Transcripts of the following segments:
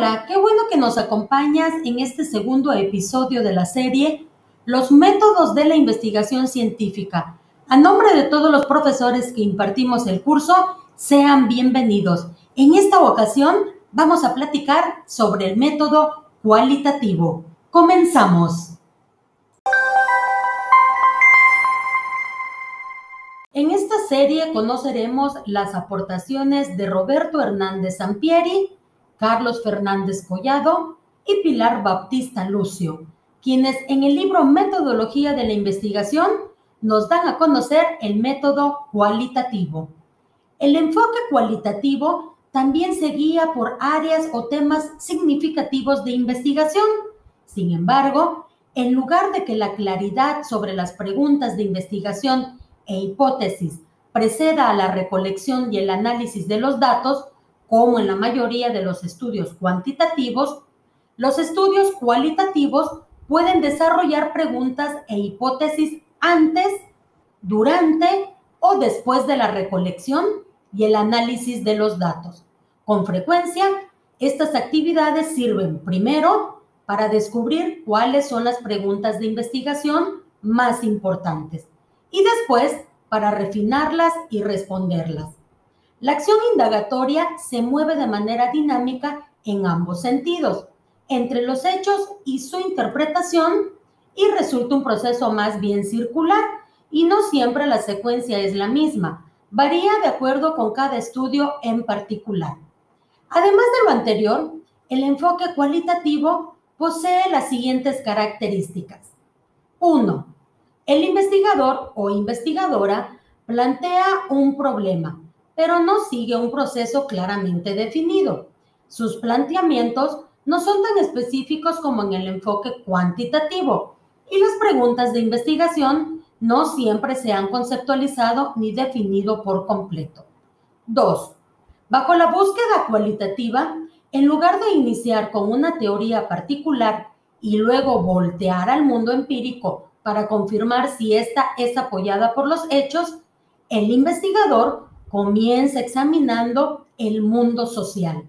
Hola, qué bueno que nos acompañas en este segundo episodio de la serie Los métodos de la investigación científica. A nombre de todos los profesores que impartimos el curso, sean bienvenidos. En esta ocasión vamos a platicar sobre el método cualitativo. Comenzamos. En esta serie conoceremos las aportaciones de Roberto Hernández Sampieri, Carlos Fernández Collado y Pilar Baptista Lucio, quienes en el libro Metodología de la Investigación nos dan a conocer el método cualitativo. El enfoque cualitativo también se guía por áreas o temas significativos de investigación. Sin embargo, en lugar de que la claridad sobre las preguntas de investigación e hipótesis preceda a la recolección y el análisis de los datos, como en la mayoría de los estudios cuantitativos, los estudios cualitativos pueden desarrollar preguntas e hipótesis antes, durante o después de la recolección y el análisis de los datos. Con frecuencia, estas actividades sirven primero para descubrir cuáles son las preguntas de investigación más importantes y después para refinarlas y responderlas. La acción indagatoria se mueve de manera dinámica en ambos sentidos, entre los hechos y su interpretación, y resulta un proceso más bien circular, y no siempre la secuencia es la misma, varía de acuerdo con cada estudio en particular. Además de lo anterior, el enfoque cualitativo posee las siguientes características. 1. El investigador o investigadora plantea un problema pero no sigue un proceso claramente definido. Sus planteamientos no son tan específicos como en el enfoque cuantitativo y las preguntas de investigación no siempre se han conceptualizado ni definido por completo. 2. Bajo la búsqueda cualitativa, en lugar de iniciar con una teoría particular y luego voltear al mundo empírico para confirmar si ésta es apoyada por los hechos, el investigador comienza examinando el mundo social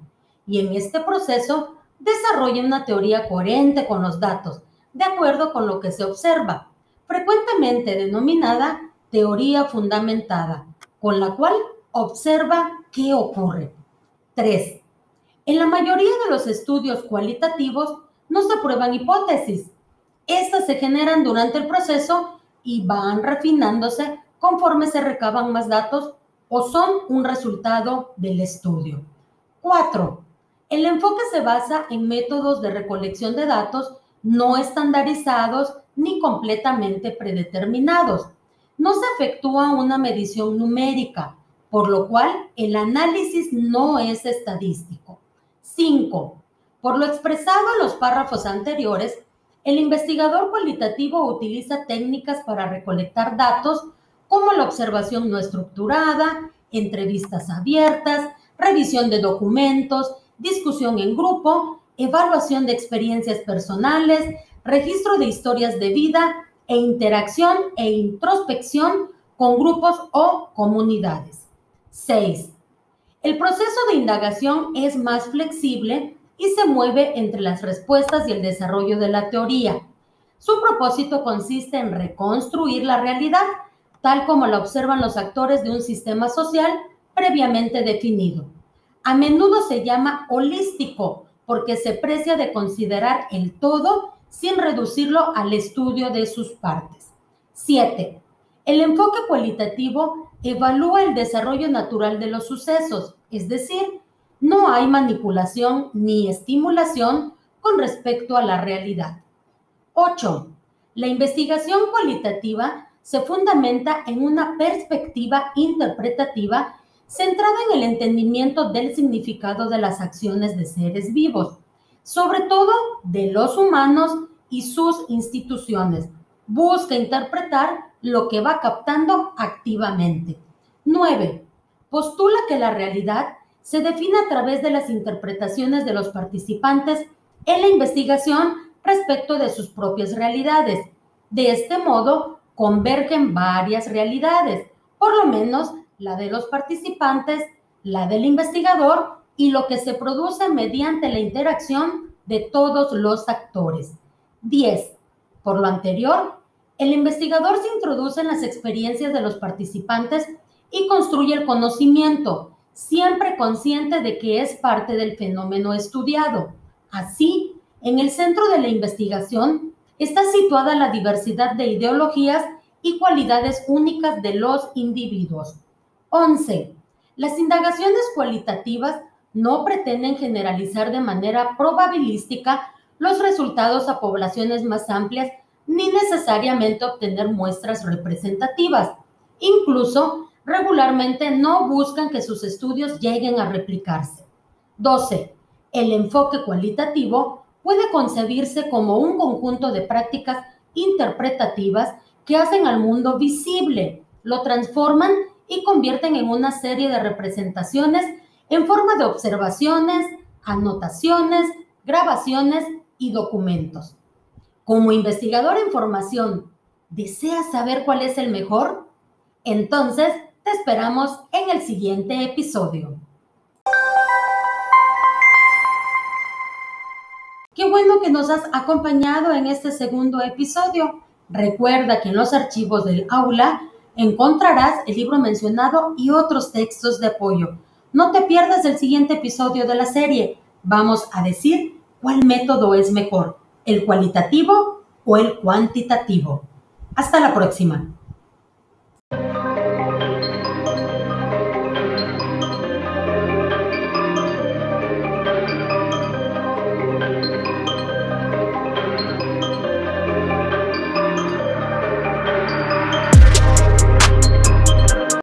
y en este proceso desarrolla una teoría coherente con los datos, de acuerdo con lo que se observa, frecuentemente denominada teoría fundamentada, con la cual observa qué ocurre. 3. En la mayoría de los estudios cualitativos no se prueban hipótesis. Estas se generan durante el proceso y van refinándose conforme se recaban más datos o son un resultado del estudio. 4. El enfoque se basa en métodos de recolección de datos no estandarizados ni completamente predeterminados. No se efectúa una medición numérica, por lo cual el análisis no es estadístico. 5. Por lo expresado en los párrafos anteriores, el investigador cualitativo utiliza técnicas para recolectar datos como la observación no estructurada, entrevistas abiertas, revisión de documentos, discusión en grupo, evaluación de experiencias personales, registro de historias de vida e interacción e introspección con grupos o comunidades. 6. El proceso de indagación es más flexible y se mueve entre las respuestas y el desarrollo de la teoría. Su propósito consiste en reconstruir la realidad tal como la observan los actores de un sistema social previamente definido. A menudo se llama holístico porque se precia de considerar el todo sin reducirlo al estudio de sus partes. 7. El enfoque cualitativo evalúa el desarrollo natural de los sucesos, es decir, no hay manipulación ni estimulación con respecto a la realidad. 8. La investigación cualitativa se fundamenta en una perspectiva interpretativa centrada en el entendimiento del significado de las acciones de seres vivos, sobre todo de los humanos y sus instituciones. Busca interpretar lo que va captando activamente. 9. Postula que la realidad se define a través de las interpretaciones de los participantes en la investigación respecto de sus propias realidades. De este modo, convergen varias realidades, por lo menos la de los participantes, la del investigador y lo que se produce mediante la interacción de todos los actores. 10. Por lo anterior, el investigador se introduce en las experiencias de los participantes y construye el conocimiento, siempre consciente de que es parte del fenómeno estudiado. Así, en el centro de la investigación está situada la diversidad de ideologías y cualidades únicas de los individuos. 11. Las indagaciones cualitativas no pretenden generalizar de manera probabilística los resultados a poblaciones más amplias ni necesariamente obtener muestras representativas. Incluso, regularmente no buscan que sus estudios lleguen a replicarse. 12. El enfoque cualitativo puede concebirse como un conjunto de prácticas interpretativas que hacen al mundo visible, lo transforman y convierten en una serie de representaciones en forma de observaciones, anotaciones, grabaciones y documentos. Como investigador en formación, ¿deseas saber cuál es el mejor? Entonces, te esperamos en el siguiente episodio. Bueno que nos has acompañado en este segundo episodio. Recuerda que en los archivos del aula encontrarás el libro mencionado y otros textos de apoyo. No te pierdas el siguiente episodio de la serie. Vamos a decir cuál método es mejor, el cualitativo o el cuantitativo. Hasta la próxima.